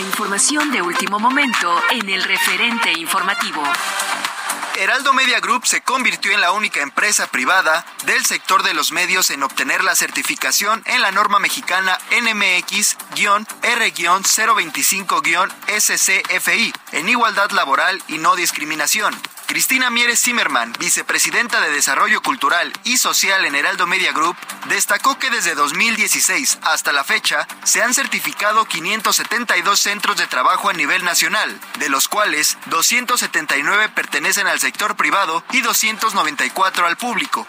Información de último momento en el referente informativo. Heraldo Media Group se convirtió en la única empresa privada del sector de los medios en obtener la certificación en la norma mexicana NMX-R-025-SCFI en igualdad laboral y no discriminación. Cristina Mieres Zimmerman, vicepresidenta de Desarrollo Cultural y Social en Heraldo Media Group, destacó que desde 2016 hasta la fecha se han certificado 572 centros de trabajo a nivel nacional, de los cuales 279 pertenecen al sector privado y 294 al público.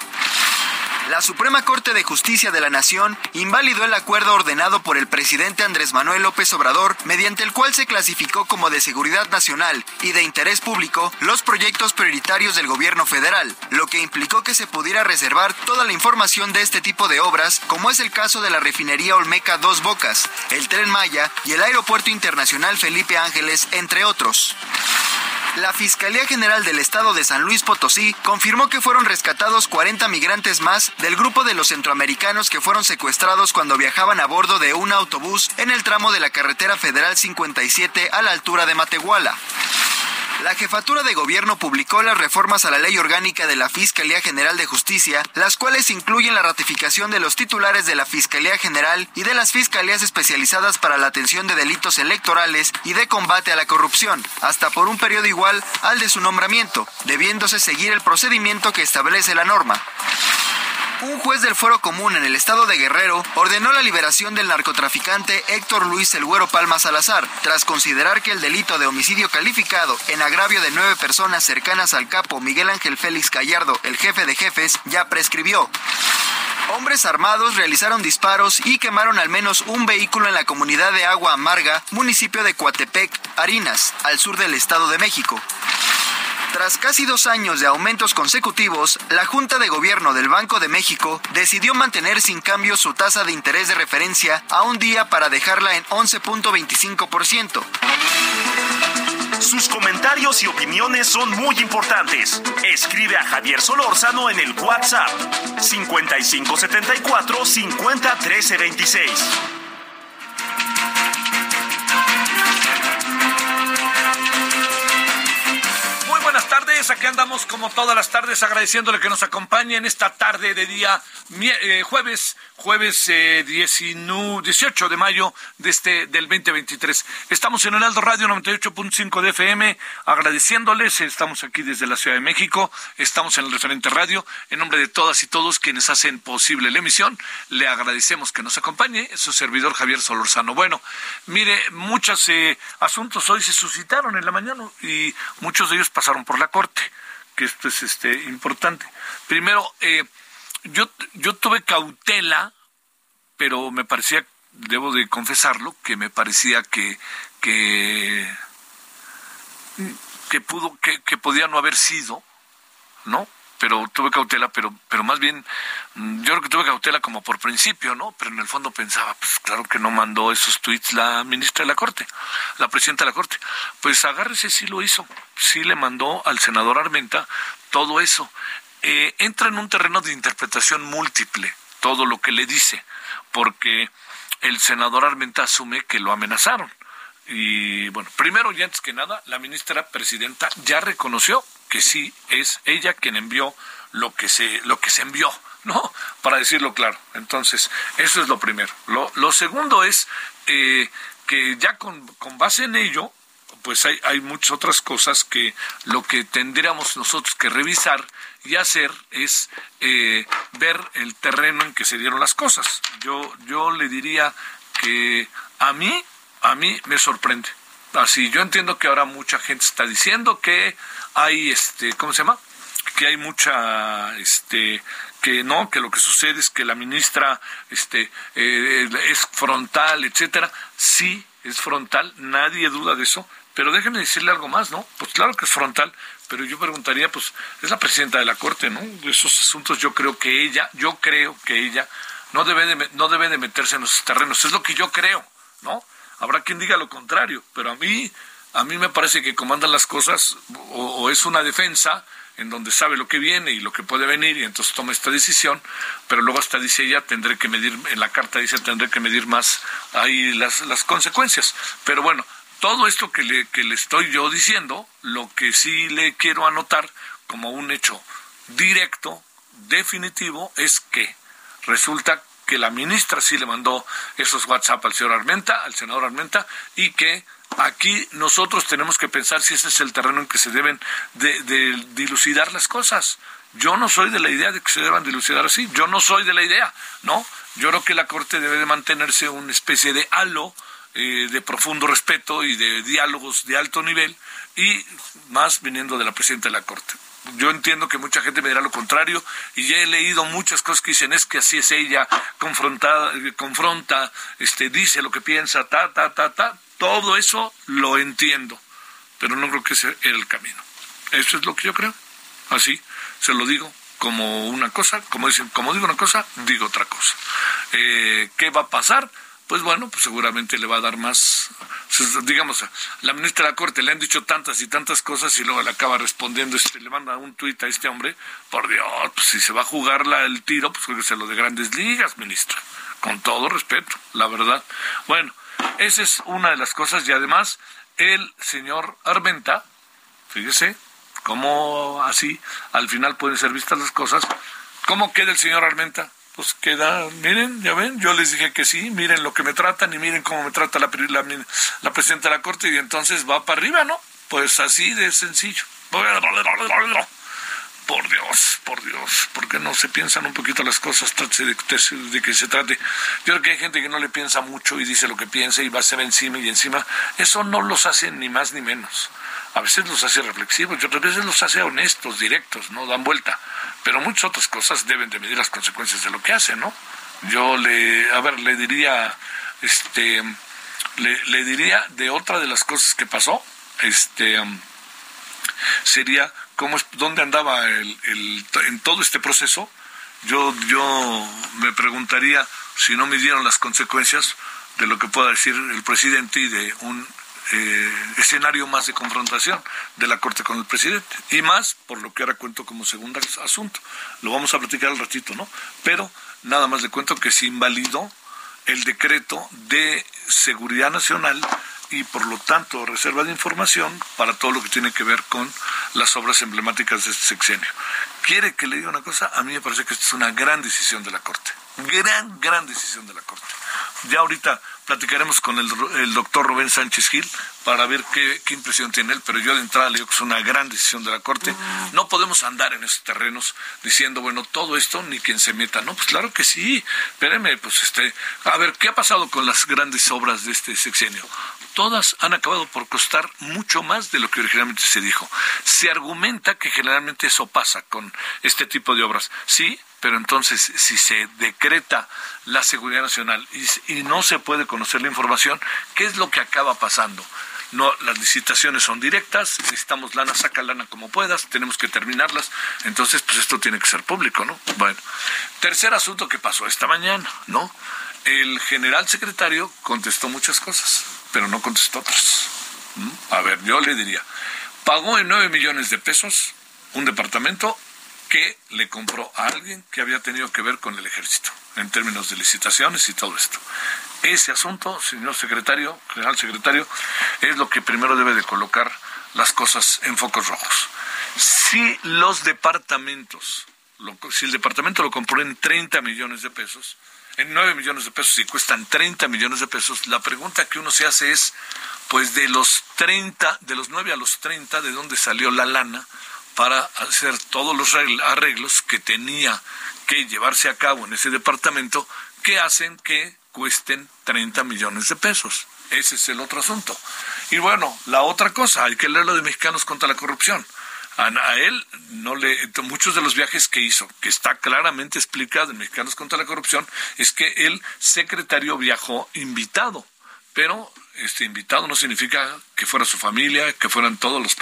La Suprema Corte de Justicia de la Nación invalidó el acuerdo ordenado por el presidente Andrés Manuel López Obrador, mediante el cual se clasificó como de seguridad nacional y de interés público los proyectos prioritarios del gobierno federal, lo que implicó que se pudiera reservar toda la información de este tipo de obras, como es el caso de la refinería Olmeca Dos Bocas, el tren Maya y el Aeropuerto Internacional Felipe Ángeles, entre otros. La Fiscalía General del Estado de San Luis Potosí confirmó que fueron rescatados 40 migrantes más del grupo de los centroamericanos que fueron secuestrados cuando viajaban a bordo de un autobús en el tramo de la carretera federal 57 a la altura de Matehuala. La jefatura de gobierno publicó las reformas a la ley orgánica de la Fiscalía General de Justicia, las cuales incluyen la ratificación de los titulares de la Fiscalía General y de las Fiscalías especializadas para la atención de delitos electorales y de combate a la corrupción, hasta por un periodo igual al de su nombramiento, debiéndose seguir el procedimiento que establece la norma. Un juez del Fuero Común en el estado de Guerrero ordenó la liberación del narcotraficante Héctor Luis El Güero Palma Salazar, tras considerar que el delito de homicidio calificado en agravio de nueve personas cercanas al capo Miguel Ángel Félix Gallardo, el jefe de jefes, ya prescribió. Hombres armados realizaron disparos y quemaron al menos un vehículo en la comunidad de Agua Amarga, municipio de Coatepec, Harinas, al sur del Estado de México. Tras casi dos años de aumentos consecutivos, la Junta de Gobierno del Banco de México decidió mantener sin cambio su tasa de interés de referencia a un día para dejarla en 11.25%. Sus comentarios y opiniones son muy importantes. Escribe a Javier Solórzano en el WhatsApp 5574 501326. Muy buenas tardes, aquí andamos como todas las tardes agradeciéndole que nos acompañe en esta tarde de día eh, jueves, jueves eh, 19 18 de mayo de este del 2023. Estamos en Heraldo Radio 98.5 de FM agradeciéndoles, estamos aquí desde la Ciudad de México, estamos en el referente radio, en nombre de todas y todos quienes hacen posible la emisión, le agradecemos que nos acompañe, su servidor Javier Solorzano. Bueno, mire, muchos eh, asuntos hoy se suscitaron en la mañana y muchos de ellos pasaron por la Corte, que esto es este importante. Primero, eh, yo, yo tuve cautela, pero me parecía, debo de confesarlo, que me parecía que, que, que pudo, que, que podía no haber sido, ¿no? Pero tuve cautela, pero, pero más bien, mm, yo creo que tuve cautela como por principio, ¿no? Pero en el fondo pensaba, pues claro que no mandó esos tweets la ministra de la Corte, la presidenta de la Corte. Pues agárrese, sí lo hizo, sí le mandó al senador Armenta todo eso. Eh, entra en un terreno de interpretación múltiple, todo lo que le dice, porque el senador Armenta asume que lo amenazaron. Y bueno, primero y antes que nada, la ministra presidenta ya reconoció que sí es ella quien envió lo que se, lo que se envió, ¿no? Para decirlo claro. Entonces, eso es lo primero. Lo, lo segundo es eh, que ya con, con base en ello, pues hay, hay muchas otras cosas que lo que tendríamos nosotros que revisar y hacer es eh, ver el terreno en que se dieron las cosas. Yo, yo le diría que a mí, a mí me sorprende. Así, yo entiendo que ahora mucha gente está diciendo que hay, este, ¿cómo se llama? Que hay mucha, este, que no, que lo que sucede es que la ministra, este, eh, es frontal, etcétera. Sí, es frontal, nadie duda de eso, pero déjeme decirle algo más, ¿no? Pues claro que es frontal, pero yo preguntaría, pues, es la presidenta de la Corte, ¿no? Esos asuntos yo creo que ella, yo creo que ella no debe de, no debe de meterse en esos terrenos, es lo que yo creo, ¿no? Habrá quien diga lo contrario, pero a mí, a mí me parece que comandan las cosas o, es una defensa en donde sabe lo que viene y lo que puede venir y entonces toma esta decisión, pero luego hasta dice ella, tendré que medir, en la carta dice, tendré que medir más ahí las, las consecuencias. Pero bueno, todo esto que le, que le estoy yo diciendo, lo que sí le quiero anotar como un hecho directo, definitivo, es que resulta que la ministra sí le mandó esos WhatsApp al señor Armenta, al senador Armenta, y que aquí nosotros tenemos que pensar si ese es el terreno en que se deben de, dilucidar las cosas. Yo no soy de la idea de que se deban dilucidar así, yo no soy de la idea, ¿no? Yo creo que la Corte debe de mantenerse una especie de halo eh, de profundo respeto y de diálogos de alto nivel y más viniendo de la presidenta de la Corte. Yo entiendo que mucha gente me dirá lo contrario y ya he leído muchas cosas que dicen es que así es ella, confrontada, confronta, este, dice lo que piensa, ta, ta, ta, ta. Todo eso lo entiendo, pero no creo que ese era el camino. Eso es lo que yo creo. Así, se lo digo como una cosa, como dicen, como digo una cosa, digo otra cosa. Eh, ¿Qué va a pasar? Pues bueno, pues seguramente le va a dar más, digamos, la ministra de la Corte le han dicho tantas y tantas cosas y luego le acaba respondiendo, este, le manda un tuit a este hombre, por Dios, pues si se va a jugar la, el tiro, pues que se lo de grandes ligas, ministra, con todo respeto, la verdad. Bueno, esa es una de las cosas y además el señor Armenta, fíjese, cómo así al final pueden ser vistas las cosas, ¿cómo queda el señor Armenta? Pues queda, miren, ya ven, yo les dije que sí, miren lo que me tratan y miren cómo me trata la, la, presidenta de la Corte y entonces va para arriba, ¿no? Pues así de sencillo. Por Dios, por Dios, ¿por qué no se piensan un poquito las cosas de, de, que se trate? Yo creo que hay gente que no le piensa mucho y dice lo que piensa y va a ser encima y encima. Eso no los hace ni más ni menos. A veces los hace reflexivos y otras veces los hace honestos, directos, no dan vuelta pero muchas otras cosas deben de medir las consecuencias de lo que hacen, ¿no? Yo le, a ver, le diría, este, le, diría de otra de las cosas que pasó, este, sería cómo, dónde andaba el, el, en todo este proceso. Yo, yo me preguntaría si no midieron las consecuencias de lo que pueda decir el presidente y de un eh, escenario más de confrontación de la Corte con el presidente. Y más, por lo que ahora cuento como segundo asunto. Lo vamos a platicar al ratito, ¿no? Pero nada más le cuento que se invalidó el decreto de seguridad nacional y por lo tanto reserva de información para todo lo que tiene que ver con las obras emblemáticas de este sexenio. ¿Quiere que le diga una cosa? A mí me parece que esta es una gran decisión de la Corte. Gran, gran decisión de la Corte. Ya ahorita platicaremos con el, doctor Rubén Sánchez Gil para ver qué, impresión tiene él, pero yo de entrada le digo que es una gran decisión de la Corte. No podemos andar en esos terrenos diciendo, bueno, todo esto ni quien se meta. No, pues claro que sí. Espéreme, pues este, a ver, ¿qué ha pasado con las grandes obras de este sexenio? Todas han acabado por costar mucho más de lo que originalmente se dijo. Se argumenta que generalmente eso pasa con este tipo de obras. Sí, pero entonces si se decreta la seguridad nacional y, no se puede conocer la información, ¿qué es lo que acaba pasando? No, las licitaciones son directas, necesitamos lana, saca lana como puedas, tenemos que terminarlas, entonces pues esto tiene que ser público, ¿no? Bueno, tercer asunto que pasó esta mañana, ¿no? El general secretario contestó muchas cosas, pero no contestó otras. A ver, yo le diría, pagó en nueve millones de pesos un departamento que le compró a alguien que había tenido que ver con el ejército, en términos de licitaciones y todo esto. Ese asunto, señor secretario, general secretario, es lo que primero debe de colocar las cosas en focos rojos. Si los departamentos, si el departamento lo compró en 30 millones de pesos, en 9 millones de pesos y cuestan 30 millones de pesos, la pregunta que uno se hace es, pues de los 30, de los 9 a los 30, ¿de dónde salió la lana para hacer todos los arreglos que tenía que llevarse a cabo en ese departamento que hacen que cuesten 30 millones de pesos? Ese es el otro asunto. Y bueno, la otra cosa, hay que leer lo de Mexicanos contra la Corrupción. A, él no le muchos de los viajes que hizo, que está claramente explicado en Mexicanos contra la Corrupción, es que el secretario viajó invitado, pero este invitado no significa que fuera su familia, que fueran todos los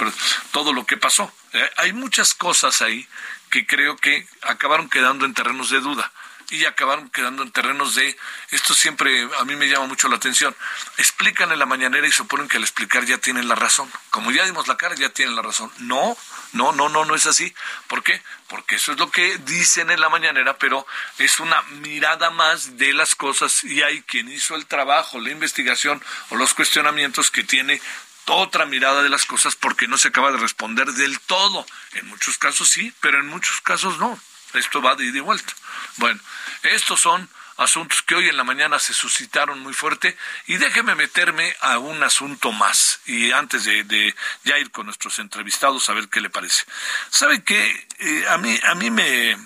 todo lo que pasó. Eh, hay muchas cosas ahí que creo que acabaron quedando en terrenos de duda y acabaron quedando en terrenos de, esto siempre a mí me llama mucho la atención, explican en la mañanera y suponen que al explicar ya tienen la razón. Como ya dimos la cara, ya tienen la razón. No, no, no, no, no es así. ¿Por qué? Porque eso es lo que dicen en la mañanera, pero es una mirada más de las cosas y hay quien hizo el trabajo, la investigación o los cuestionamientos que tiene otra mirada de las cosas porque no se acaba de responder del todo. En muchos casos sí, pero en muchos casos no. Esto va de ida y vuelta. Bueno, estos son asuntos que hoy en la mañana se suscitaron muy fuerte y déjeme meterme a un asunto más y antes de, ya ir con nuestros entrevistados a ver qué le parece. ¿Sabe qué? Eh, a mí a mí me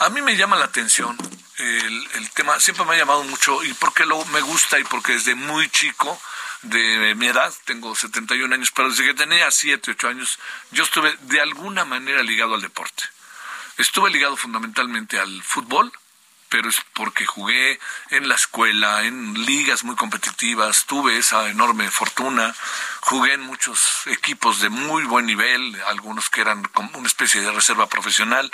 a mí me llama la atención el, el tema, siempre me ha llamado mucho y porque lo me gusta y porque desde muy chico de mi edad, tengo 71 años, pero desde que tenía 7, 8 años, yo estuve de alguna manera ligado al deporte. Estuve ligado fundamentalmente al fútbol, pero es porque jugué en la escuela, en ligas muy competitivas, tuve esa enorme fortuna, jugué en muchos equipos de muy buen nivel, algunos que eran como una especie de reserva profesional,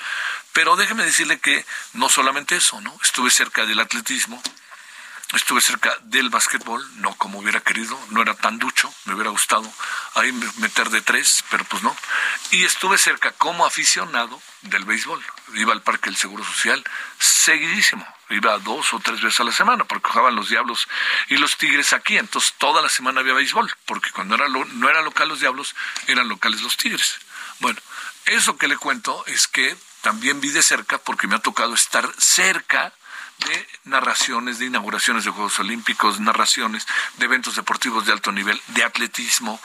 pero déjeme decirle que no solamente eso, ¿no? Estuve cerca del atletismo, Estuve cerca del básquetbol, no como hubiera querido, no era tan ducho, me hubiera gustado ahí meter de tres, pero pues no. Y estuve cerca como aficionado del béisbol. Iba al Parque del Seguro Social seguidísimo. Iba dos o tres veces a la semana porque jugaban los Diablos y los Tigres aquí. Entonces toda la semana había béisbol, porque cuando era no era local los Diablos, eran locales los Tigres. Bueno, eso que le cuento es que también vi de cerca porque me ha tocado estar cerca de narraciones, de inauguraciones de Juegos Olímpicos, narraciones de eventos deportivos de alto nivel, de atletismo,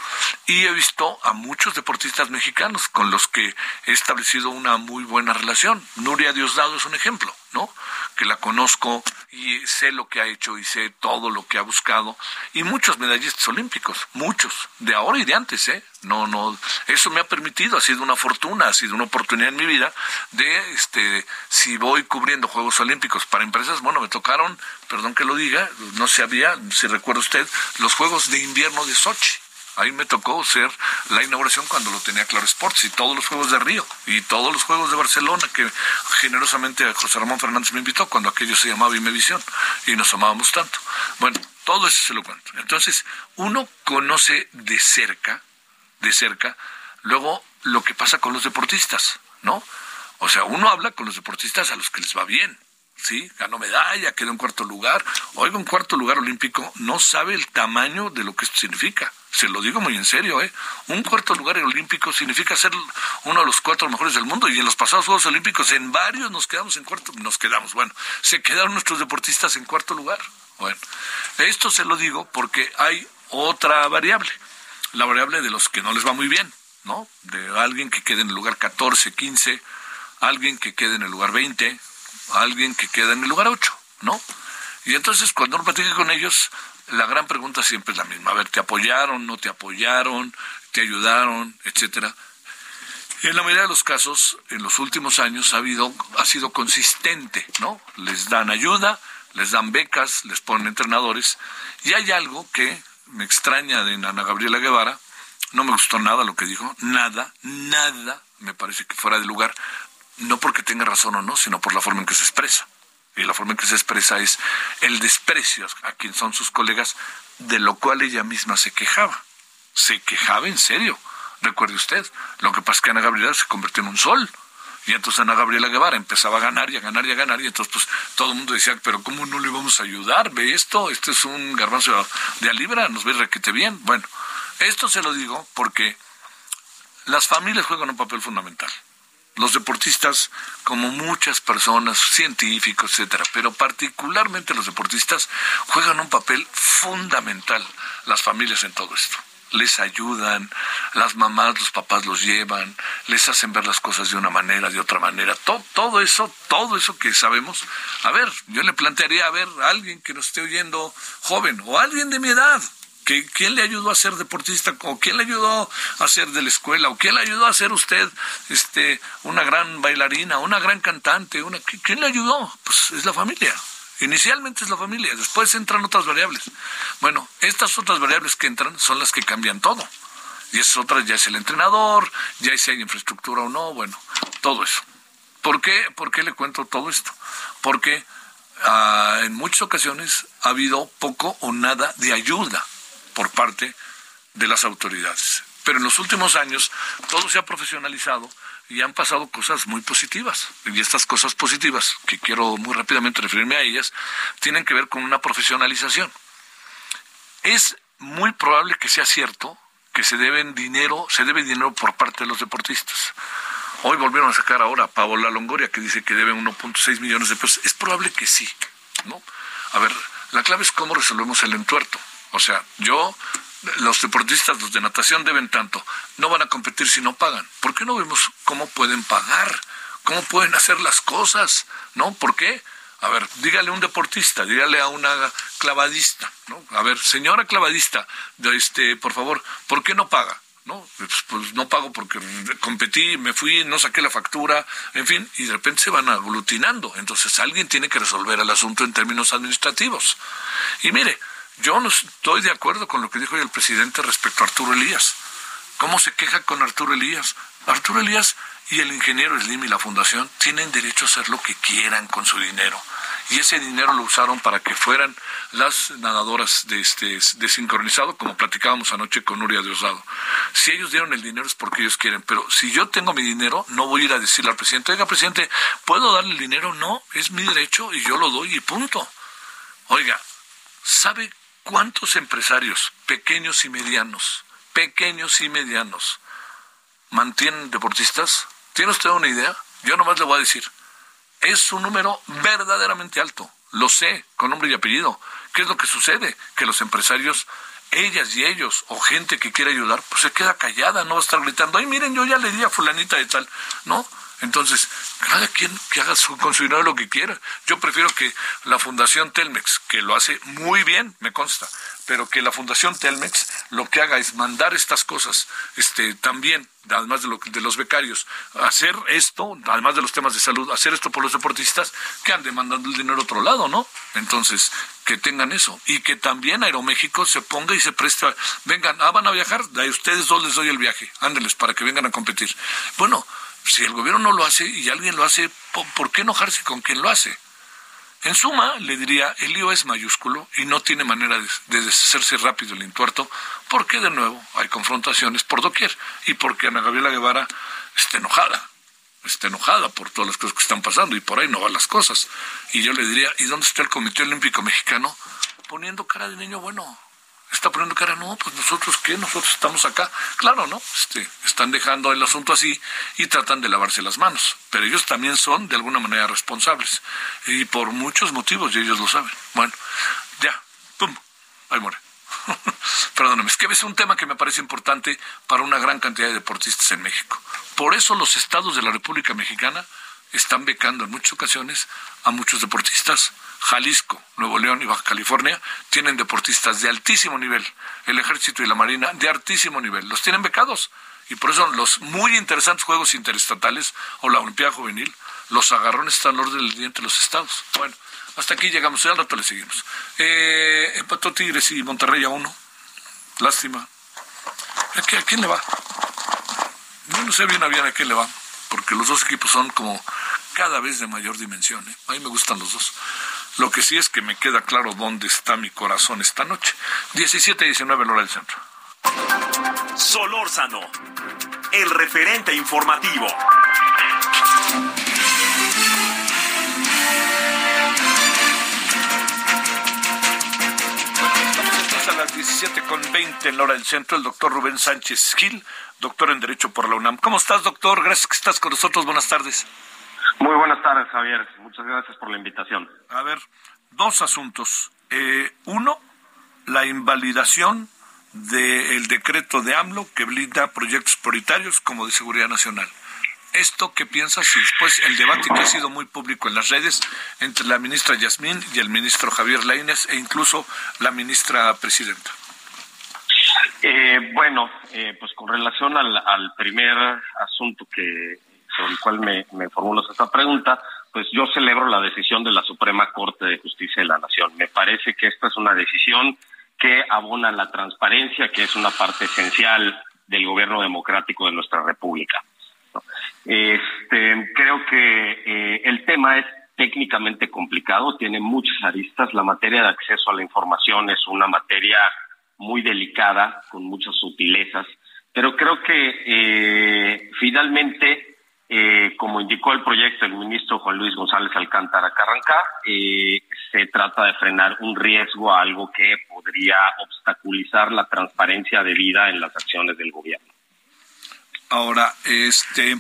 y he visto a muchos deportistas mexicanos con los que he establecido una muy buena relación. Nuria Diosdado es un ejemplo, ¿no? Que la conozco y sé lo que ha hecho y sé todo lo que ha buscado, y muchos medallistas olímpicos, muchos, de ahora y de antes, ¿eh? No, no, eso me ha permitido, ha sido una fortuna, ha sido una oportunidad en mi vida de, este, si voy cubriendo Juegos Olímpicos para empresas, bueno, me tocaron, perdón que lo diga, no se había, si recuerda usted, los Juegos de Invierno de Sochi. Ahí me tocó ser la inauguración cuando lo tenía Claro Sports y todos los Juegos de Río y todos los Juegos de Barcelona que generosamente José Ramón Fernández me invitó cuando aquello se llamaba Imevisión y nos amábamos tanto. Bueno, todo eso se lo cuento. Entonces, uno conoce de cerca de cerca, luego lo que pasa con los deportistas, ¿no? O sea, uno habla con los deportistas a los que les va bien, ¿sí? Ganó medalla, quedó en cuarto lugar. Oiga, un cuarto lugar olímpico no sabe el tamaño de lo que esto significa. Se lo digo muy en serio, ¿eh? Un cuarto lugar olímpico significa ser uno de los cuatro mejores del mundo y en los pasados Juegos Olímpicos en varios nos quedamos en cuarto, nos quedamos, bueno, se quedaron nuestros deportistas en cuarto lugar. Bueno, esto se lo digo porque hay otra variable la variable de los que no les va muy bien, ¿no? De alguien que quede en el lugar 14, 15, alguien que quede en el lugar 20, alguien que quede en el lugar 8, ¿no? Y entonces cuando uno platica con ellos, la gran pregunta siempre es la misma. A ver, ¿te apoyaron, no te apoyaron, te ayudaron, etcétera? Y en la mayoría de los casos, en los últimos años ha habido, ha sido consistente, ¿no? Les dan ayuda, les dan becas, les ponen entrenadores, y hay algo que me extraña de Ana Gabriela Guevara, no me gustó nada lo que dijo, nada, nada me parece que fuera de lugar, no porque tenga razón o no, sino por la forma en que se expresa. Y la forma en que se expresa es el desprecio a quien son sus colegas, de lo cual ella misma se quejaba. Se quejaba en serio. Recuerde usted, lo que pasa es que Ana Gabriela se convirtió en un sol. Y entonces Ana Gabriela Guevara empezaba a ganar y a ganar y a ganar. Y entonces, pues, todo el mundo decía, pero ¿cómo no le vamos a ayudar? Ve esto, este es un garbanzo de a libra, nos ve requete bien. Bueno, esto se lo digo porque las familias juegan un papel fundamental. Los deportistas, como muchas personas, científicos, etcétera, pero particularmente los deportistas, juegan un papel fundamental las familias en todo esto les ayudan, las mamás, los papás los llevan, les hacen ver las cosas de una manera, de otra manera. Todo, todo eso, todo eso que sabemos. A ver, yo le plantearía a ver a alguien que nos esté oyendo joven o alguien de mi edad. Que, ¿Quién le ayudó a ser deportista? ¿O quién le ayudó a ser de la escuela? ¿O quién le ayudó a ser usted este, una gran bailarina, una gran cantante? ¿Quién le ayudó? Pues es la familia. Inicialmente es la familia, después entran otras variables. Bueno, estas otras variables que entran son las que cambian todo. Y esas otras ya es el entrenador, ya es si hay infraestructura o no, bueno, todo eso. ¿Por qué, ¿Por qué le cuento todo esto? Porque ah, en muchas ocasiones ha habido poco o nada de ayuda por parte de las autoridades. Pero en los últimos años todo se ha profesionalizado y han pasado cosas muy positivas. Y estas cosas positivas, que quiero muy rápidamente referirme a ellas, tienen que ver con una profesionalización. Es muy probable que sea cierto que se deben dinero, se debe dinero por parte de los deportistas. Hoy volvieron a sacar ahora a Paola Longoria que dice que deben 1.6 millones de pesos. Es probable que sí, ¿no? A ver, la clave es cómo resolvemos el entuerto. O sea, yo los deportistas, los de natación deben tanto, no van a competir si no pagan. ¿Por qué no vemos cómo pueden pagar? ¿Cómo pueden hacer las cosas? ¿No? ¿Por qué? A ver, dígale a un deportista, dígale a una clavadista, ¿no? A ver, señora clavadista, este, por favor, ¿por qué no paga? ¿no? Pues, pues, no pago porque competí, me fui, no saqué la factura, en fin, y de repente se van aglutinando. Entonces alguien tiene que resolver el asunto en términos administrativos. Y mire, yo no estoy de acuerdo con lo que dijo el presidente respecto a Arturo Elías. ¿Cómo se queja con Arturo Elías? Arturo Elías y el ingeniero Slim y la fundación tienen derecho a hacer lo que quieran con su dinero. Y ese dinero lo usaron para que fueran las nadadoras de este desincronizado, como platicábamos anoche con Nuria Diosdado. Si ellos dieron el dinero es porque ellos quieren, pero si yo tengo mi dinero, no voy a ir a decirle al presidente, oiga, presidente, ¿puedo darle el dinero? No, es mi derecho y yo lo doy y punto. Oiga, ¿sabe ¿Cuántos empresarios pequeños y medianos, pequeños y medianos, mantienen deportistas? ¿Tiene usted una idea? Yo nomás le voy a decir, es un número verdaderamente alto, lo sé, con nombre y apellido. ¿Qué es lo que sucede? Que los empresarios, ellas y ellos, o gente que quiere ayudar, pues se queda callada, no va a estar gritando, ay, miren, yo ya le di a fulanita y tal, ¿no? Entonces, cada quien que haga su, con lo que quiera. Yo prefiero que la Fundación Telmex, que lo hace muy bien, me consta, pero que la Fundación Telmex lo que haga es mandar estas cosas, este, también, además de, lo, de los becarios, hacer esto, además de los temas de salud, hacer esto por los deportistas, que ande mandando el dinero a otro lado, ¿no? Entonces, que tengan eso. Y que también Aeroméxico se ponga y se preste, vengan, ah, van a viajar, de ustedes dos les doy el viaje, ándeles para que vengan a competir. Bueno, si el gobierno no lo hace y alguien lo hace, ¿por qué enojarse con quien lo hace? En suma, le diría, el lío es mayúsculo y no tiene manera de, deshacerse rápido el entuerto, porque de nuevo hay confrontaciones por doquier y porque Ana Gabriela Guevara está enojada, está enojada por todas las cosas que están pasando y por ahí no van las cosas. Y yo le diría, ¿y dónde está el Comité Olímpico Mexicano? Poniendo cara de niño bueno está poniendo cara, no, pues nosotros qué, nosotros estamos acá. Claro, ¿no? Este, están dejando el asunto así y tratan de lavarse las manos, pero ellos también son de alguna manera responsables y por muchos motivos y ellos lo saben. Bueno, ya, pum, ahí muere. Perdóname, es que es un tema que me parece importante para una gran cantidad de deportistas en México. Por eso los estados de la República Mexicana están becando en muchas ocasiones a muchos deportistas. Jalisco, Nuevo León y Baja California tienen deportistas de altísimo nivel. El Ejército y la Marina de altísimo nivel. Los tienen becados. Y por eso los muy interesantes Juegos Interestatales o la Olimpiada Juvenil, los agarrones están al orden del día entre los estados. Bueno, hasta aquí llegamos. Al rato le seguimos. Eh, empató Tigres y Monterrey a uno. Lástima. ¿A, quién le va? Yo no sé bien a bien a quién le va porque los dos equipos son como cada vez de mayor dimensión. ¿eh? A mí me gustan los dos. Lo que sí es que me queda claro dónde está mi corazón esta noche. 17 y 19 hora del centro. Solórzano, el referente informativo. 17 con 20 en la hora del centro, el doctor Rubén Sánchez Gil, doctor en Derecho por la UNAM. ¿Cómo estás, doctor? Gracias que estás con nosotros. Buenas tardes. Muy buenas tardes, Javier. Muchas gracias por la invitación. A ver, dos asuntos. Eh, uno, la invalidación del decreto de AMLO que blinda proyectos prioritarios como de seguridad nacional. ¿Esto qué piensas? Y después el debate que ha sido muy público en las redes entre la ministra Yasmín y el ministro Javier Lainez e incluso la ministra presidenta. Eh, bueno, eh, pues con relación al, primer asunto que sobre el cual me, me formulas esta pregunta, pues yo celebro la decisión de la Suprema Corte de Justicia de la Nación. Me parece que esta es una decisión que abona la transparencia, que es una parte esencial del gobierno democrático de nuestra República. Este, creo que eh, el tema es técnicamente complicado, tiene muchas aristas. La materia de acceso a la información es una materia muy delicada, con muchas sutilezas, pero creo que eh, finalmente, eh, como indicó el proyecto del ministro Juan Luis González Alcántara Carranca, se trata de frenar un riesgo a algo que podría obstaculizar la transparencia debida en las acciones del gobierno. Ahora, este,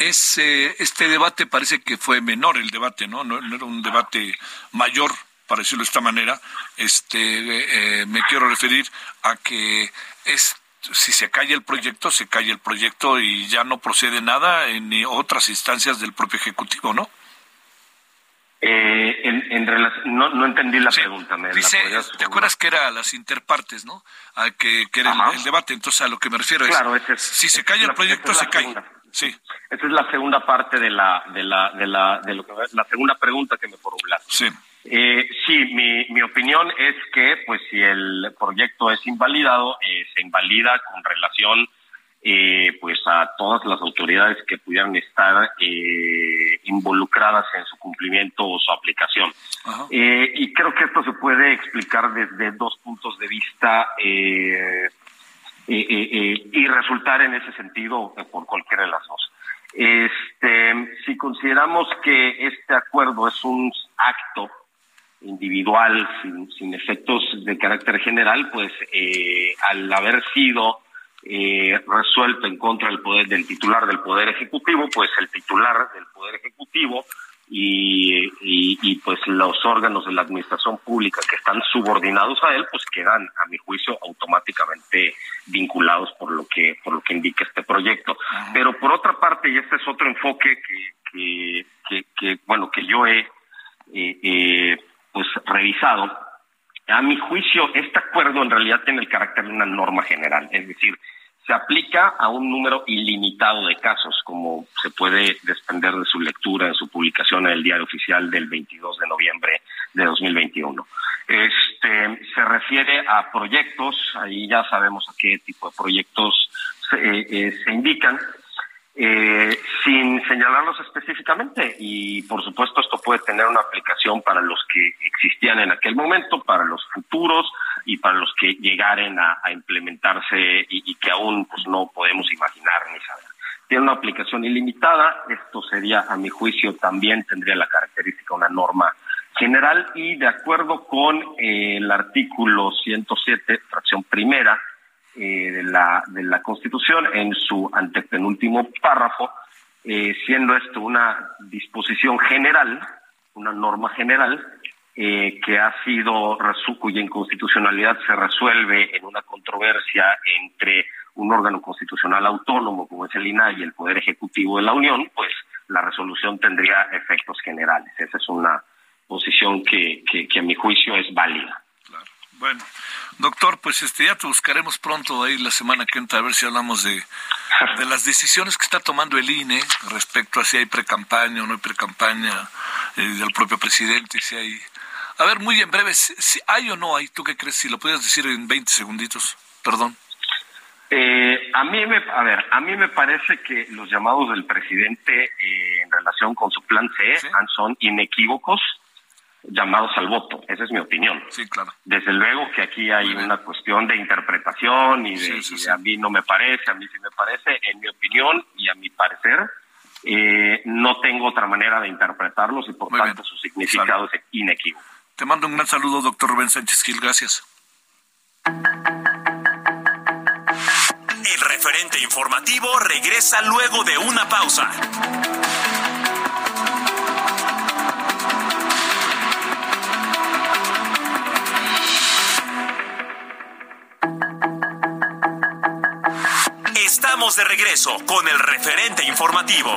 ese, este debate parece que fue menor el debate, ¿no? No, era un debate mayor, para decirlo de esta manera. Este, eh, me quiero referir a que es si se cae el proyecto, se cae el proyecto y ya no procede nada en otras instancias del propio Ejecutivo, ¿no? Eh, en, relación, no, entendí la pregunta. dice, ¿te acuerdas que era las interpartes, no? A que, era el, debate. Entonces, a lo que me refiero es, si se cae el proyecto, se cae. Sí. Esa es la segunda parte de la, de la, de la, de lo que, la segunda pregunta que me formulaste. Sí. Eh, sí, mi, mi opinión es que, pues, si el proyecto es invalidado, eh, se invalida con relación eh, pues a todas las autoridades que pudieran estar eh, involucradas en su cumplimiento o su aplicación. Eh, y creo que esto se puede explicar desde dos puntos de vista y resultar en ese sentido por cualquiera de las dos. Este, si consideramos que este acuerdo es un acto individual sin, sin efectos de carácter general, pues al haber sido eh, resuelto en contra del poder del titular del poder ejecutivo, pues el titular del poder ejecutivo y, y, pues los órganos de la administración pública que están subordinados a él, pues quedan, a mi juicio, automáticamente vinculados por lo que por lo que indica este proyecto. Pero por otra parte, y este es otro enfoque que, que, que, bueno que yo he eh, eh, pues revisado a mi juicio, este acuerdo en realidad tiene el carácter de una norma general, es decir, se aplica a un número ilimitado de casos, como se puede desprender de su lectura en su publicación en el Diario Oficial del 22 de noviembre de 2021. Este, se refiere a proyectos, ahí ya sabemos a qué tipo de proyectos se, eh, se indican, eh, sin señalarlos específicamente. Y por supuesto esto puede tener una aplicación para los que existían en aquel momento, para los futuros y para los que llegaren a, implementarse y, que aún pues no podemos imaginar ni saber. Tiene una aplicación ilimitada. Esto sería, a mi juicio, también tendría la característica una norma general y de acuerdo con eh, el artículo 107, fracción primera, eh, de, la, de la Constitución en su antepenúltimo párrafo, eh, siendo esto una disposición general, una norma general, eh, que ha sido, cuya inconstitucionalidad se resuelve en una controversia entre un órgano constitucional autónomo como es el INAI y el Poder Ejecutivo de la Unión, pues la resolución tendría efectos generales. Esa es una posición que, que, que a mi juicio es válida. Claro. Bueno, Doctor, pues este ya te buscaremos pronto ahí la semana que entra a ver si hablamos de, de las decisiones que está tomando el INE respecto a si hay precampaña o no hay precampaña eh, del propio presidente, si hay... A ver, muy en breve, si, hay o no hay, ¿tú qué crees? Si lo pudieras decir en 20 segunditos, perdón. Eh, a mí me, a ver, a mí me parece que los llamados del presidente eh, en relación con su plan C son inequívocos llamados al voto. Esa es mi opinión. Sí, claro. Desde luego que aquí hay una cuestión de interpretación y de, a mí no me parece, a mí sí me parece. En mi opinión y a mi parecer, eh, no tengo otra manera de interpretarlos y por tanto su significado es inequívoco. Te mando un gran saludo, doctor Rubén Sánchez Gil. Gracias. El referente informativo regresa luego de una pausa. Estamos de regreso con el referente informativo.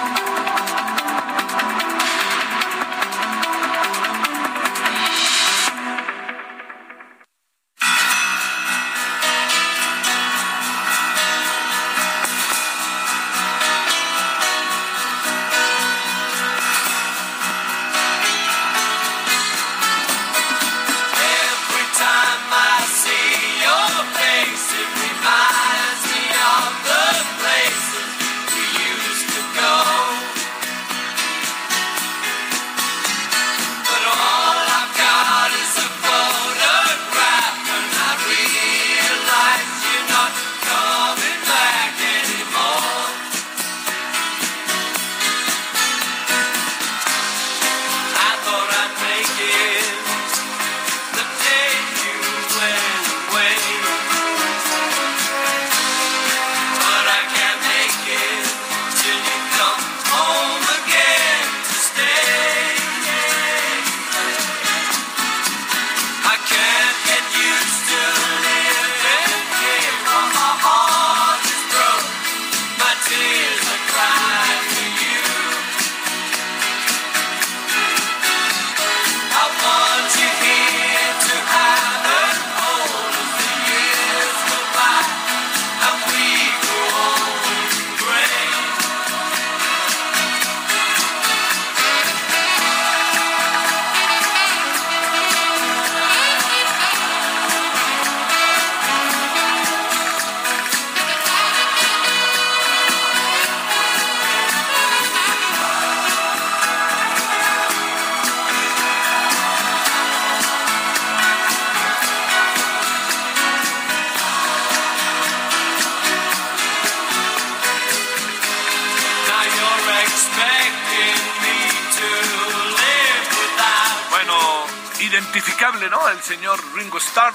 Ringo Starr,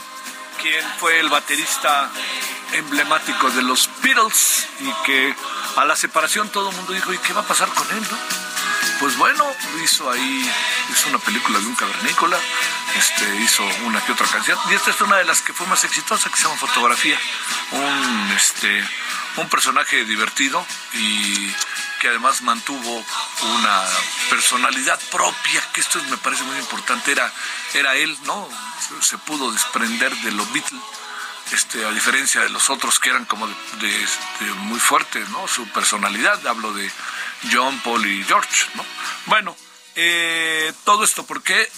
quien fue el baterista emblemático de los Beatles y que a la separación todo el mundo dijo, ¿y qué va a pasar con él, no? Pues bueno, hizo ahí, hizo una película de un cavernícola, este, hizo una que otra canción, y esta es una de las que fue más exitosa, que se llama Fotografía, un, este, un personaje divertido y además mantuvo una personalidad propia, que esto me parece muy importante, era, era él, ¿no? Se, pudo desprender de los Beatles, este, a diferencia de los otros que eran como de muy fuertes, ¿no? Su personalidad, hablo de John, Paul y George, ¿no? Bueno, eh, todo esto porque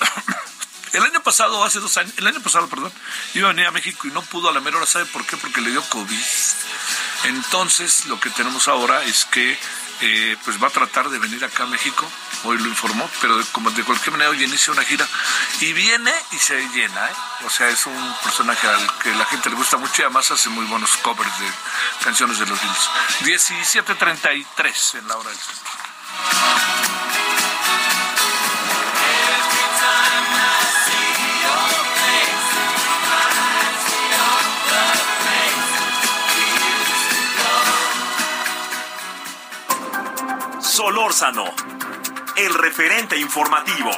el año pasado, hace dos años, el año pasado, perdón, iba a venir a México y no pudo a la mera hora, ¿sabe por qué? Porque le dio COVID. Entonces, lo que tenemos ahora es que eh, pues va a tratar de venir acá a México, hoy lo informó, pero como de cualquier manera hoy inicia una gira y viene y se llena, ¿eh? O sea, es un personaje al que la gente le gusta mucho y además hace muy buenos covers de canciones de los Beatles. 17.33 en la hora del centro. Solórzano, el referente informativo.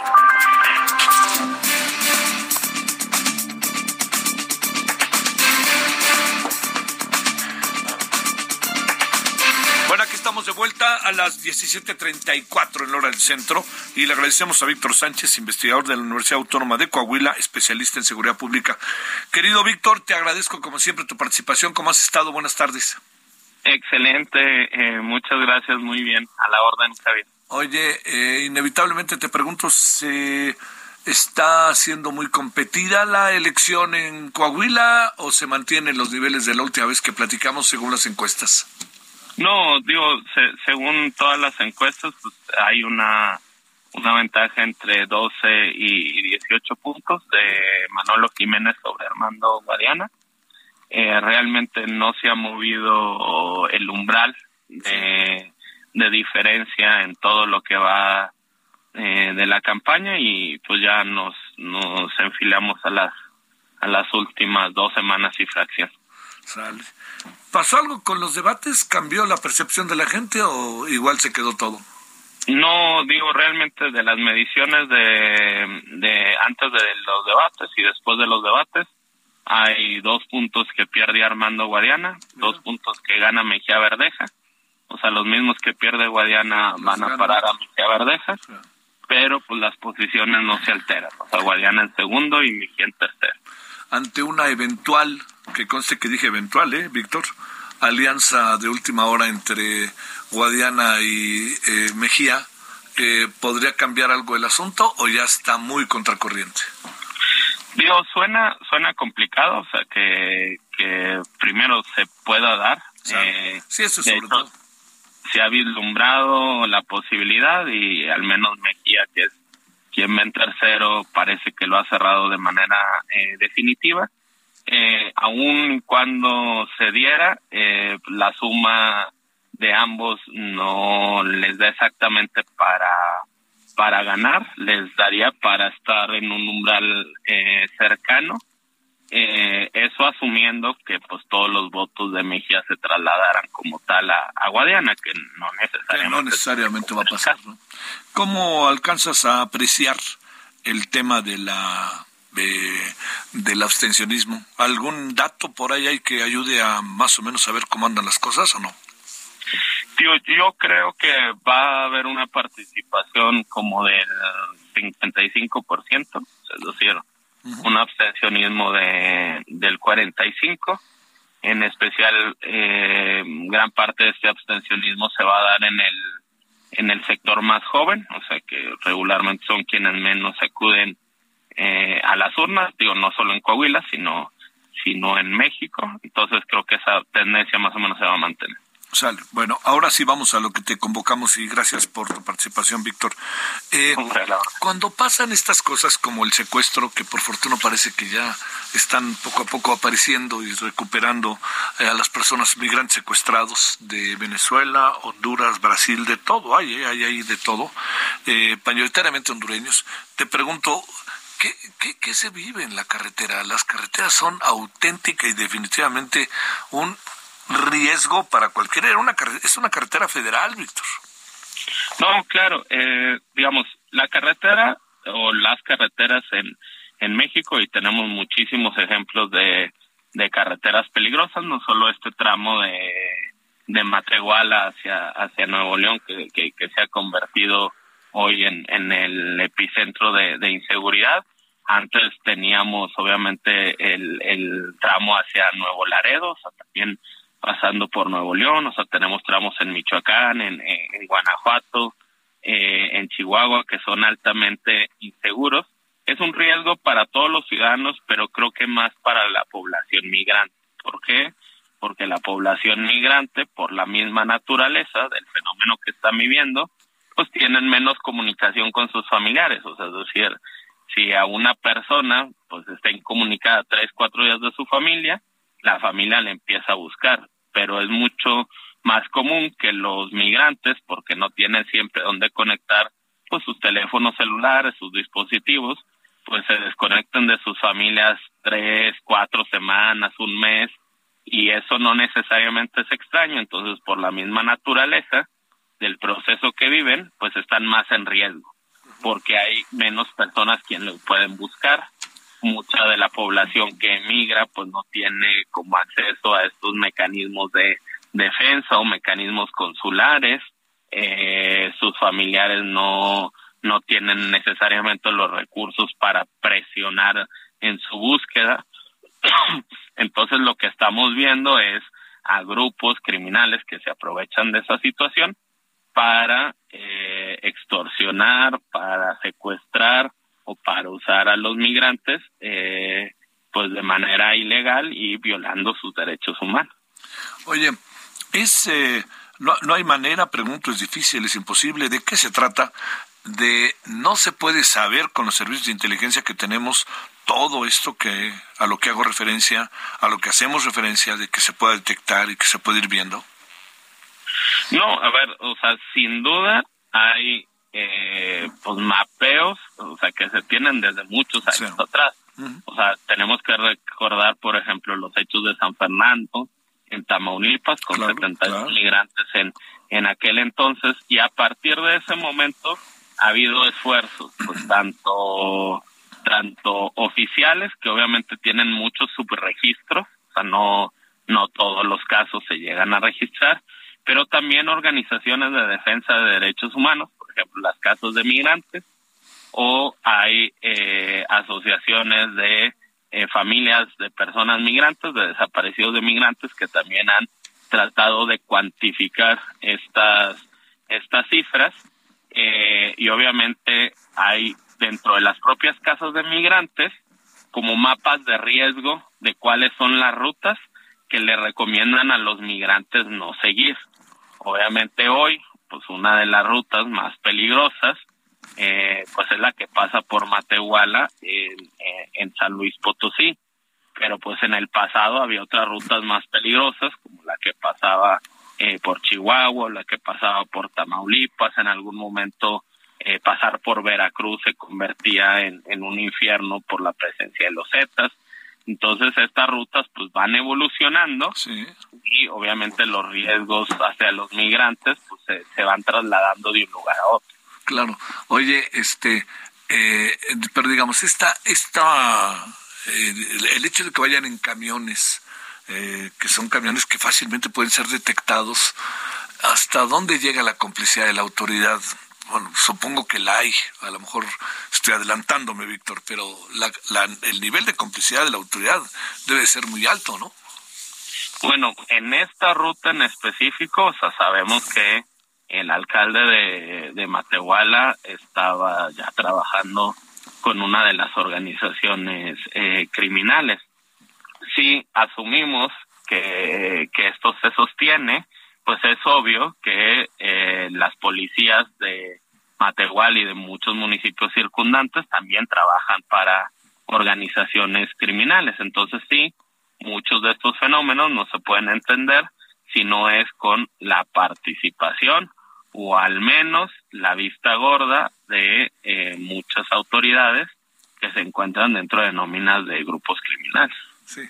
Bueno, aquí estamos de vuelta a las 17.34 en la hora del centro y le agradecemos a Víctor Sánchez, investigador de la Universidad Autónoma de Coahuila, especialista en seguridad pública. Querido Víctor, te agradezco como siempre tu participación. ¿Cómo has estado? Buenas tardes. Excelente, eh, muchas gracias, muy bien, a la orden, Javier. Oye, eh, inevitablemente te pregunto, ¿se ¿Está siendo muy competida la elección en Coahuila o se mantienen los niveles de la última vez que platicamos según las encuestas? No, digo, se- según todas las encuestas, pues hay una, una ventaja entre 12 y 18 puntos de Manolo Jiménez sobre Armando Guadiana. Eh, realmente no se ha movido el umbral de, de diferencia en todo lo que va eh, de la campaña y pues ya nos, nos enfilamos a las, a las últimas dos semanas y fracción. Sale. ¿Pasó algo con los debates? ¿Cambió la percepción de la gente o igual se quedó todo? No, digo realmente de las mediciones de, de antes de los debates y después de los debates, hay dos puntos que pierde Armando Guadiana, dos puntos que gana Mejía Verdeja, o sea, los mismos que pierde Guadiana van a parar a. Mejía Verdeja, pero pues las posiciones no se alteran, o sea, Guadiana en segundo y Mejía en tercero. Ante una eventual, que conste que dije eventual, ¿eh, Víctor? Alianza de última hora entre Guadiana y eh, Mejía, eh, ¿podría cambiar algo el asunto o ya está muy contracorriente? Digo, suena, suena complicado, o sea, que, que primero se pueda dar. eh, Sí, eso sobre hecho, todo. se ha vislumbrado la posibilidad y al menos Mejía, que es quien va en tercero, parece que lo ha cerrado de manera eh, definitiva. Eh, aun cuando se diera, eh, la suma de ambos no les da exactamente para para ganar, les daría para estar en un umbral eh, cercano. Eh, eso asumiendo que pues todos los votos de Mejía se trasladaran como tal a, a Guadiana, que no necesariamente. va a pasar. ¿Cómo alcanzas a apreciar el tema de la de, del abstencionismo? ¿Algún dato por ahí hay que ayude a más o menos saber cómo andan las cosas o no? Tío, yo creo que va a haber una participación como del 55%, es decir, un abstencionismo de, del 45%. En especial, eh, gran parte de este abstencionismo se va a dar en el en el sector más joven, o sea que regularmente son quienes menos acuden eh, a las urnas, digo, no solo en Coahuila, sino sino en México. Entonces creo que esa tendencia más o menos se va a mantener. Sale. Bueno, ahora sí vamos a lo que te convocamos y gracias por tu participación, Víctor. Eh, cuando pasan estas cosas como el secuestro, que por fortuna parece que ya están poco a poco apareciendo y recuperando eh, a las personas migrantes secuestrados de Venezuela, Honduras, Brasil, de todo, hay, eh, hay ahí de todo, eh, mayoritariamente hondureños, te pregunto, ¿Qué, qué, qué se vive en la carretera? Las carreteras son auténtica y definitivamente un riesgo para cualquiera. Era una es una carretera federal, Víctor. No, claro, eh, digamos, la carretera o las carreteras en, en México, y tenemos muchísimos ejemplos de, de carreteras peligrosas, no solo este tramo de, de Matehuala hacia, hacia Nuevo León, que, que, se ha convertido hoy en, en el epicentro de, de inseguridad. Antes teníamos, obviamente, el, el tramo hacia Nuevo Laredo, o sea, también pasando por Nuevo León, o sea, tenemos tramos en Michoacán, en, Guanajuato, eh, en Chihuahua, que son altamente inseguros. Es un riesgo para todos los ciudadanos, pero creo que más para la población migrante. ¿Por qué? Porque la población migrante, por la misma naturaleza del fenómeno que están viviendo, pues tienen menos comunicación con sus familiares. O sea, es decir, si a una persona pues está incomunicada tres, cuatro días de su familia, la familia le empieza a buscar, pero es mucho más común que los migrantes, porque no tienen siempre dónde conectar pues sus teléfonos celulares, sus dispositivos, pues se desconectan de sus familias tres, cuatro semanas, un mes, y eso no necesariamente es extraño, entonces por la misma naturaleza del proceso que viven, pues están más en riesgo, porque hay menos personas quien lo pueden buscar mucha de la población que emigra pues no tiene como acceso a estos mecanismos de defensa o mecanismos consulares. Eh, sus familiares no no tienen necesariamente los recursos para presionar en su búsqueda. Entonces lo que estamos viendo es a grupos criminales que se aprovechan de esa situación para eh, extorsionar para secuestrar o para usar a los migrantes eh, pues de manera ilegal y violando sus derechos humanos. Oye, es eh, no, no hay manera, pregunto, es difícil, es imposible. ¿De qué se trata? De no se puede saber con los servicios de inteligencia que tenemos todo esto que a lo que hago referencia, a lo que hacemos referencia, de que se pueda detectar y que se puede ir viendo. No, a ver, o sea, sin duda hay eh, pues mapeos, o sea, que se tienen desde muchos años atrás. O sea, tenemos que recordar, por ejemplo, los hechos de San Fernando, en Tamaulipas, con Claro, 72 claro. migrantes en, en aquel entonces, y a partir de ese momento ha habido esfuerzos, pues tanto, tanto oficiales, que obviamente tienen muchos subregistros, o sea, no, no todos los casos se llegan a registrar, pero también organizaciones de defensa de derechos humanos, por ejemplo, las casos de migrantes, o hay eh, asociaciones de eh, familias de personas migrantes, de desaparecidos de migrantes, que también han tratado de cuantificar estas, estas cifras. Eh, y obviamente hay dentro de las propias casas de migrantes como mapas de riesgo de cuáles son las rutas que le recomiendan a los migrantes no seguir. Obviamente hoy, pues una de las rutas más peligrosas, eh, pues es la que pasa por Matehuala en, en San Luis Potosí. Pero pues en el pasado había otras rutas más peligrosas, como la que pasaba eh, por Chihuahua, la que pasaba por Tamaulipas, en algún momento eh, pasar por Veracruz se convertía en, en un infierno por la presencia de los Zetas. Entonces estas rutas pues van evolucionando y obviamente los riesgos hacia los migrantes pues se, se van trasladando de un lugar a otro. Claro. Oye, este, eh, pero digamos, esta, esta, eh, el, el hecho de que vayan en camiones, eh, que son camiones que fácilmente pueden ser detectados, ¿hasta dónde llega la complicidad de la autoridad? Bueno, supongo que la hay, a lo mejor estoy adelantándome, Víctor, pero la, el nivel de complicidad de la autoridad debe ser muy alto, ¿no? Bueno, en esta ruta en específico, o sea, sabemos que el alcalde de, de Matehuala estaba ya trabajando con una de las organizaciones eh, criminales. Si asumimos que, que esto se sostiene, pues es obvio que eh, las policías de Matehuala y de muchos municipios circundantes también trabajan para organizaciones criminales. Entonces sí, muchos de estos fenómenos no se pueden entender si no es con la participación o al menos la vista gorda de eh, muchas autoridades que se encuentran dentro de nóminas de grupos criminales. Sí,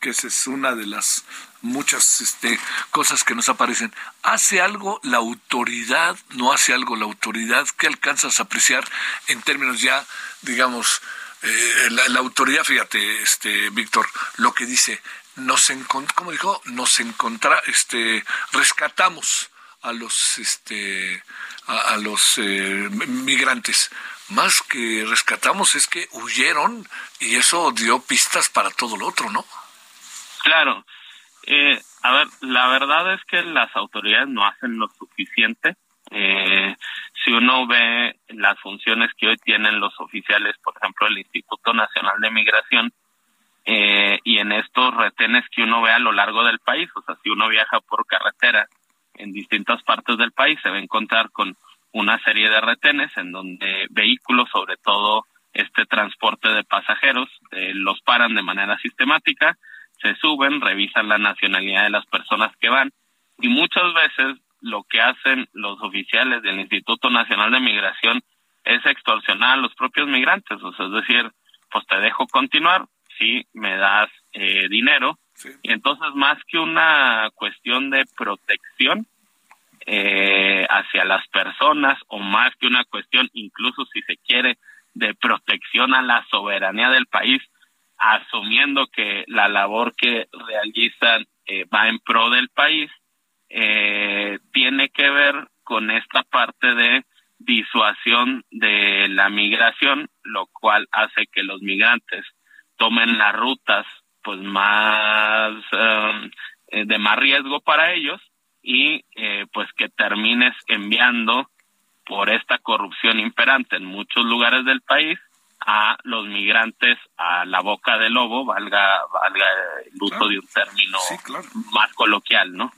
que esa es una de las muchas este, cosas que nos aparecen. ¿Hace algo la autoridad? ¿No hace algo la autoridad? ¿Qué alcanzas a apreciar en términos ya, digamos, eh, la, autoridad, fíjate, este, Víctor, lo que dice, nos ¿cómo dijo? Nos encontra, este, rescatamos a los, este, a, a los eh, migrantes. Más que rescatamos es que huyeron y eso dio pistas para todo lo otro, ¿no? Claro. Eh, a ver, la verdad es que las autoridades no hacen lo suficiente. Eh, si uno ve las funciones que hoy tienen los oficiales, por ejemplo, el Instituto Nacional de Migración, eh, y en estos retenes que uno ve a lo largo del país, o sea, si uno viaja por carretera en distintas partes del país, se va a encontrar con una serie de retenes en donde vehículos, sobre todo este transporte de pasajeros, eh, los paran de manera sistemática, se suben, revisan la nacionalidad de las personas que van y muchas veces lo que hacen los oficiales del Instituto Nacional de Migración es extorsionar a los propios migrantes, o sea, es decir, pues te dejo continuar si me das eh, dinero. Y entonces más que una cuestión de protección eh, hacia las personas o más que una cuestión incluso si se quiere de protección a la soberanía del país asumiendo que la labor que realizan eh, va en pro del país, eh, tiene que ver con esta parte de disuasión de la migración, lo cual hace que los migrantes tomen las rutas pues más um, eh, de más riesgo para ellos y eh, pues que termines enviando por esta corrupción imperante en muchos lugares del país a los migrantes a la boca del lobo, valga, valga el uso Claro. de un término Sí, claro. más coloquial, ¿no?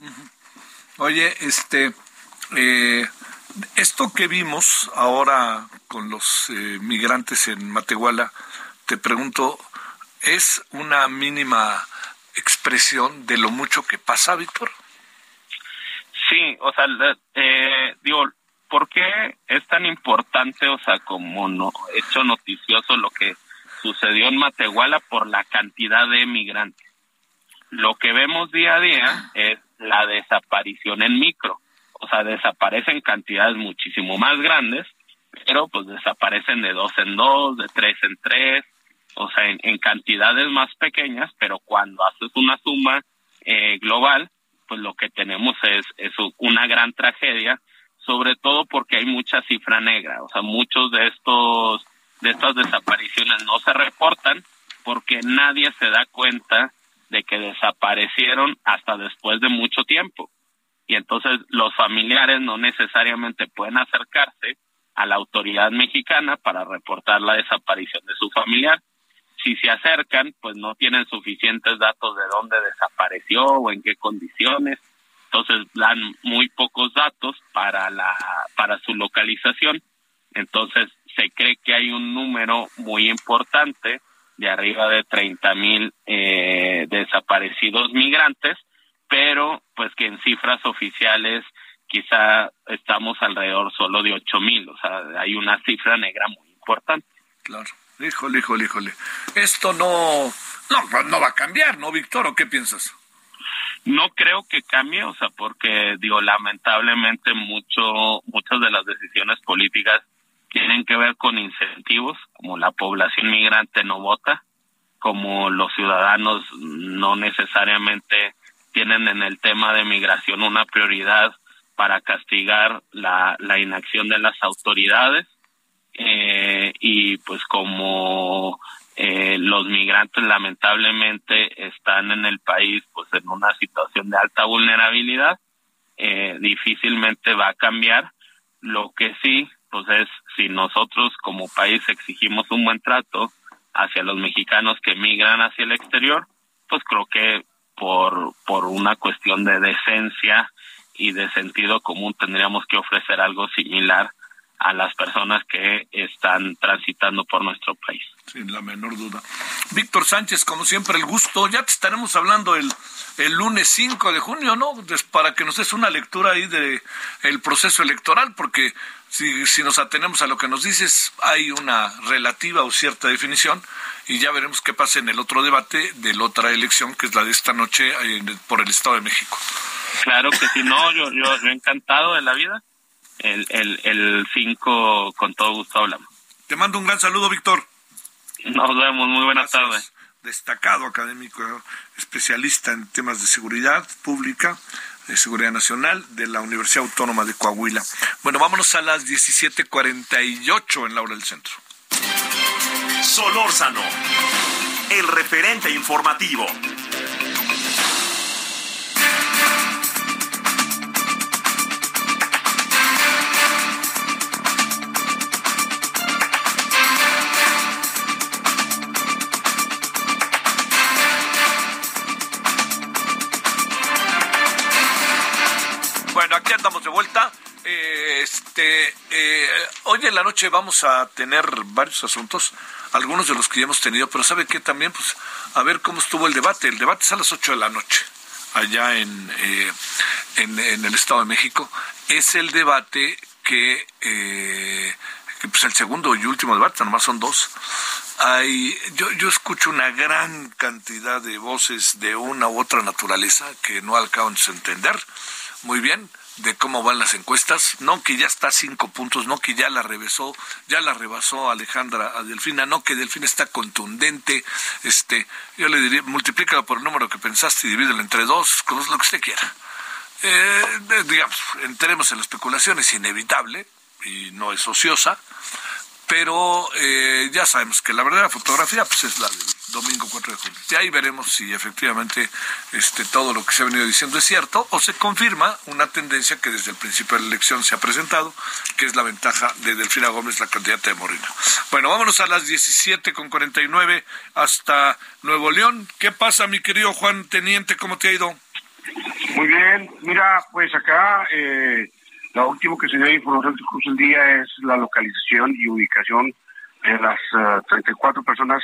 Oye, este, eh, esto que vimos ahora con los eh, migrantes en Matehuala, te pregunto, ¿es una mínima expresión de lo mucho que pasa, Víctor? Sí, o sea, eh, digo, ¿por qué es tan importante, o sea, como no, hecho noticioso lo que sucedió en Matehuala por la cantidad de migrantes? Lo que vemos día a día es la desaparición en micro, o sea, desaparecen cantidades muchísimo más grandes, pero pues desaparecen de dos en dos, de tres en tres, o sea, en, en cantidades más pequeñas, pero cuando haces una suma eh, global, pues lo que tenemos es, es una gran tragedia, sobre todo porque hay mucha cifra negra, o sea, muchos de estos de estas desapariciones no se reportan porque nadie se da cuenta de que desaparecieron hasta después de mucho tiempo. Y entonces los familiares no necesariamente pueden acercarse a la autoridad mexicana para reportar la desaparición de su familiar. Si se acercan, pues no tienen suficientes datos de dónde desapareció o en qué condiciones. Entonces dan muy pocos datos para la para su localización. Entonces se cree que hay un número muy importante de arriba de 30 mil eh, desaparecidos migrantes, pero pues que en cifras oficiales quizá estamos alrededor solo de 8 mil, o sea, hay una cifra negra muy importante. Claro. Híjole, híjole, híjole. Esto no, no, no va a cambiar, ¿no, Víctor? ¿O qué piensas? No creo que cambie, o sea, porque digo, lamentablemente mucho, muchas de las decisiones políticas tienen que ver con incentivos, como la población migrante no vota, como los ciudadanos no necesariamente tienen en el tema de migración una prioridad para castigar la, la inacción de las autoridades eh, y pues como eh, los migrantes lamentablemente están en el país pues en una situación de alta vulnerabilidad eh, difícilmente va a cambiar. Lo que sí pues es si nosotros como país exigimos un buen trato hacia los mexicanos que migran hacia el exterior pues creo que por por una cuestión de decencia y de sentido común tendríamos que ofrecer algo similar a las personas que están transitando por nuestro país. Sin la menor duda. Víctor Sánchez, como siempre, el gusto. Ya te estaremos hablando el, el lunes 5 de junio, ¿no? Des- para que nos des una lectura ahí de el proceso electoral, porque si, si nos atenemos a lo que nos dices, hay una relativa o cierta definición y ya veremos qué pasa en el otro debate de la otra elección, que es la de esta noche eh, por el Estado de México. Claro que si no, yo, yo, yo encantado de la vida. El, el, el 5 con todo gusto hablamos. Te mando un gran saludo, Víctor. Nos vemos, muy buena Gracias. tarde. Destacado académico, especialista en temas de seguridad pública, de seguridad nacional de la Universidad Autónoma de Coahuila. Bueno, vámonos a las 17:48 en la hora del centro. Solórzano, el referente informativo. En la noche vamos a tener varios asuntos, algunos de los que ya hemos tenido, pero ¿sabe qué también? Pues a ver cómo estuvo el debate. El debate es a las 8 de la noche, allá en, eh, en, en el Estado de México. Es el debate que, eh, que, pues el segundo y último debate, nomás son dos. Hay, yo, yo escucho una gran cantidad de voces de una u otra naturaleza que no alcanzo a entender muy bien de cómo van las encuestas, no que ya está a cinco puntos, no que ya la rebasó, ya la rebasó Alejandra a Delfina, no que Delfina está contundente, este, yo le diría, multiplícalo por el número que pensaste y divídelo entre dos, con lo que usted quiera. Eh, de- digamos, entremos en la especulación, es inevitable y no es ociosa, pero eh, ya sabemos que la verdadera fotografía pues es la del domingo 4 de julio. Y ahí veremos si efectivamente este, todo lo que se ha venido diciendo es cierto o se confirma una tendencia que desde el principio de la elección se ha presentado, que es la ventaja de Delfina Gómez, la candidata de Morena. Bueno, vámonos a las 17 con 49 hasta Nuevo León. ¿Qué pasa, mi querido Juan Teniente? ¿Cómo te ha ido? Muy bien, mira, pues acá eh, lo último que se dio de información que curso el día es la localización y ubicación de las eh, 34 personas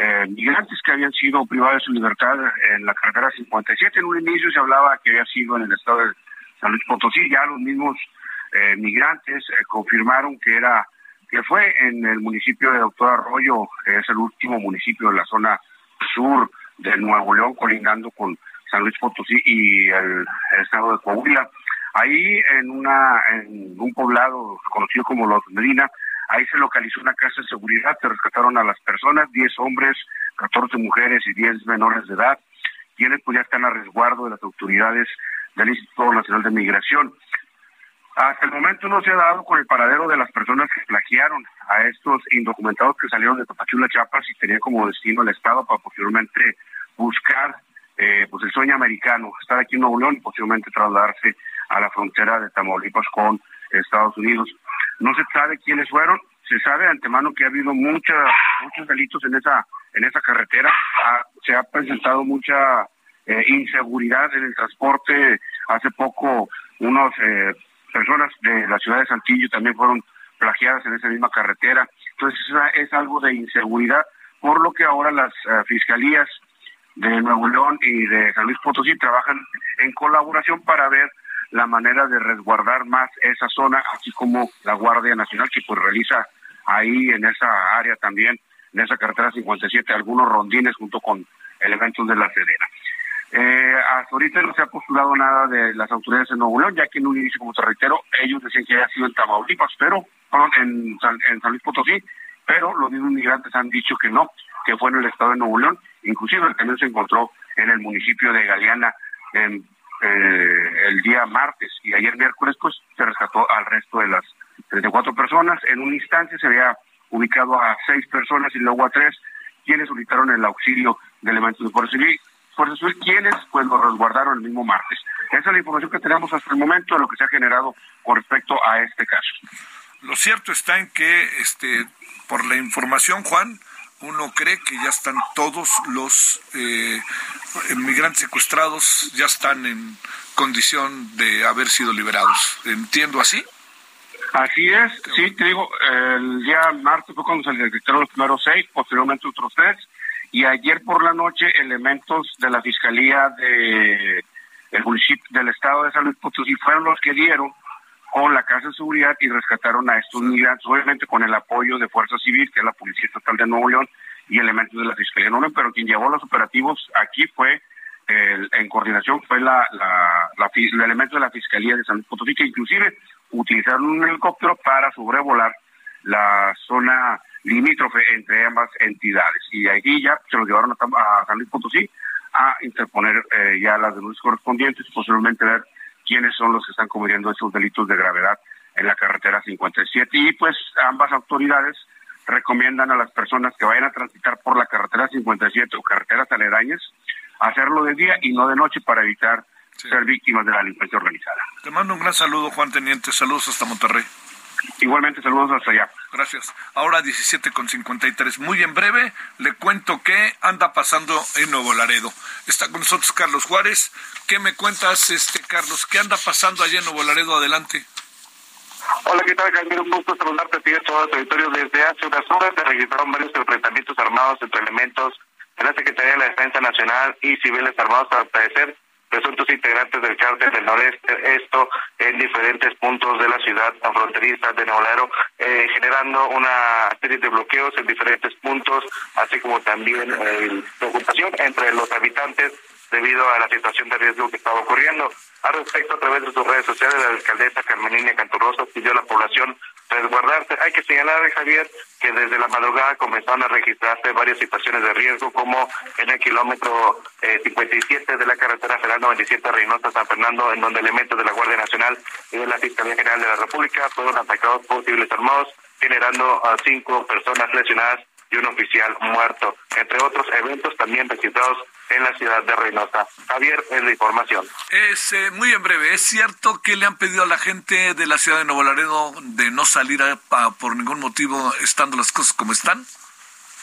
eh, migrantes que habían sido privadas de su libertad en la carretera 57. En un inicio se hablaba que había sido en el estado de San Luis Potosí, ya los mismos eh, migrantes eh, confirmaron que era que fue en el municipio de Doctor Arroyo, que es el último municipio de la zona sur de Nuevo León, colindando con San Luis Potosí y el, el estado de Coahuila. Ahí en una en un poblado conocido como Los Medina, ahí se localizó una casa de seguridad, se rescataron a las personas, 10 hombres, 14 mujeres y 10 menores de edad, quienes pues ya están a resguardo de las autoridades del Instituto Nacional de Migración. Hasta el momento no se ha dado con el paradero de las personas que plagiaron a estos indocumentados que salieron de Tapachula, Chiapas y tenían como destino el Estado para posteriormente buscar eh, pues el sueño americano, estar aquí en Nuevo León y posteriormente trasladarse a la frontera de Tamaulipas con Estados Unidos. No se sabe quiénes fueron, se sabe de antemano que ha habido mucha, muchos delitos en esa en esa carretera, Ah, se ha presentado mucha eh, inseguridad en el transporte. Hace poco unos eh, personas de la ciudad de Saltillo también fueron plagiadas en esa misma carretera. Entonces es, es algo de inseguridad, por lo que ahora las eh, fiscalías de Nuevo León y de San Luis Potosí trabajan en colaboración para ver la manera de resguardar más esa zona, así como la Guardia Nacional que pues realiza ahí en esa área también, en esa carretera 57, algunos rondines junto con elementos de la Sedena. Eh, hasta ahorita no se ha postulado nada de las autoridades de Nuevo León, ya que en un inicio, como te reitero, ellos decían que había sido en Tamaulipas, pero perdón, en, San, en Luis Potosí, pero los mismos migrantes han dicho que no, que fue en el estado de Nuevo León, inclusive camión se encontró en el municipio de Galeana en, eh, el día martes y ayer miércoles pues se rescató al resto de las 34 personas. En un instante se había ubicado a seis personas y luego a tres quienes solicitaron el auxilio de elementos de Fuerza Civil, Fuerza Civil quienes pues lo resguardaron el mismo martes. Esa es la información que tenemos hasta el momento de lo que se ha generado con respecto a este caso. Lo cierto está en que, este, por la información, Juan, uno cree que ya están todos los eh, migrantes secuestrados, ya están en condición de haber sido liberados. ¿Entiendo así? Así es, sí, te digo, el día martes fue cuando se detectaron los primeros seis, posteriormente otros tres, y ayer por la noche elementos de la Fiscalía de el municipio del estado de San Luis Potosí fueron los que dieron con la Casa de Seguridad y rescataron a estos migrantes, obviamente con el apoyo de Fuerza Civil, que es la Policía Estatal de Nuevo León, y elementos de la Fiscalía de Nuevo León, pero quien llevó los operativos aquí fue, el- en coordinación, fue la, la, la el elemento de la Fiscalía de San Luis Potosí, que inclusive utilizaron un helicóptero para sobrevolar la zona limítrofe entre ambas entidades. Y de ahí ya se los llevaron a, a San Luis Potosí a interponer eh, ya las denuncias correspondientes y posteriormente ver quiénes son los que están cometiendo esos delitos de gravedad en la carretera 57. Y pues ambas autoridades recomiendan a las personas que vayan a transitar por la carretera 57 o carreteras aledañas hacerlo de día y no de noche para evitar ser víctimas de la delincuencia organizada. Te mando un gran saludo, Juan Teniente. Saludos hasta Monterrey. Igualmente, saludos hasta allá. Gracias. Ahora 17 con 53. Muy en breve le cuento qué anda pasando en Nuevo Laredo. Está con nosotros Carlos Juárez. ¿Qué me cuentas, este Carlos? ¿Qué anda pasando allá en Nuevo Laredo? Adelante. Hola, ¿qué tal, Javier? Un gusto saludarte a ti y a todo el territorio. Desde hace unas horas se registraron varios enfrentamientos armados entre elementos de la Secretaría de la Defensa Nacional y civiles armados, al parecer, presuntos integrantes del cártel del noreste, esto en diferentes puntos de la ciudad fronteriza de Nuevo Laredo, eh, generando una serie de bloqueos en diferentes puntos, así como también eh, preocupación entre los habitantes debido a la situación de riesgo que estaba ocurriendo. Al respecto, a través de sus redes sociales, la alcaldesa Carmenina Canturroso pidió a la población resguardarse. Hay que señalar, Javier, que desde la madrugada comenzaron a registrarse varias situaciones de riesgo, como en el kilómetro eh, 57 de la carretera federal 97 Reynosa San Fernando, en donde elementos de la Guardia Nacional y de la Fiscalía General de la República fueron atacados por civiles armados, generando a cinco personas lesionadas y un oficial muerto, entre otros eventos también registrados en la ciudad de Reynosa. Javier, es la información. Es eh, muy en breve. ¿Es cierto que le han pedido a la gente de la ciudad de Nuevo Laredo de no salir a- a- por ningún motivo estando las cosas como están?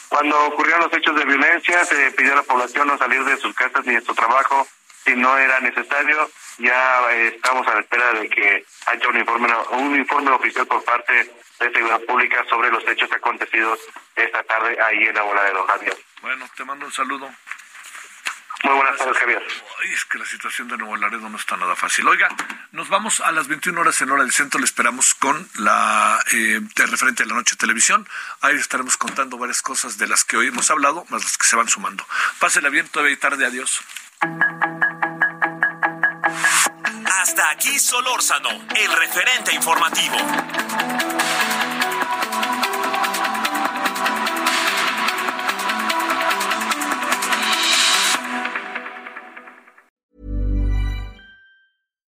Cuando ocurrieron los hechos de violencia, se pidió a la población no salir de sus casas ni de su trabajo si no era necesario. Ya eh, estamos a la espera de que haya un informe, un informe oficial por parte de Seguridad Pública sobre los hechos acontecidos esta tarde ahí en la bola de Don Javier. Bueno, te mando un saludo. Muy buenas tardes, Javier. Ay, es que la situación de Nuevo Laredo no está nada fácil. Oiga, nos vamos a las 21 horas en hora del centro. Le esperamos con la eh, de referente a la noche de televisión. Ahí estaremos contando varias cosas de las que hoy hemos hablado, más las que se van sumando. Pásela bien, todavía hay tarde. Adiós. Hasta aquí Solórzano, el referente informativo.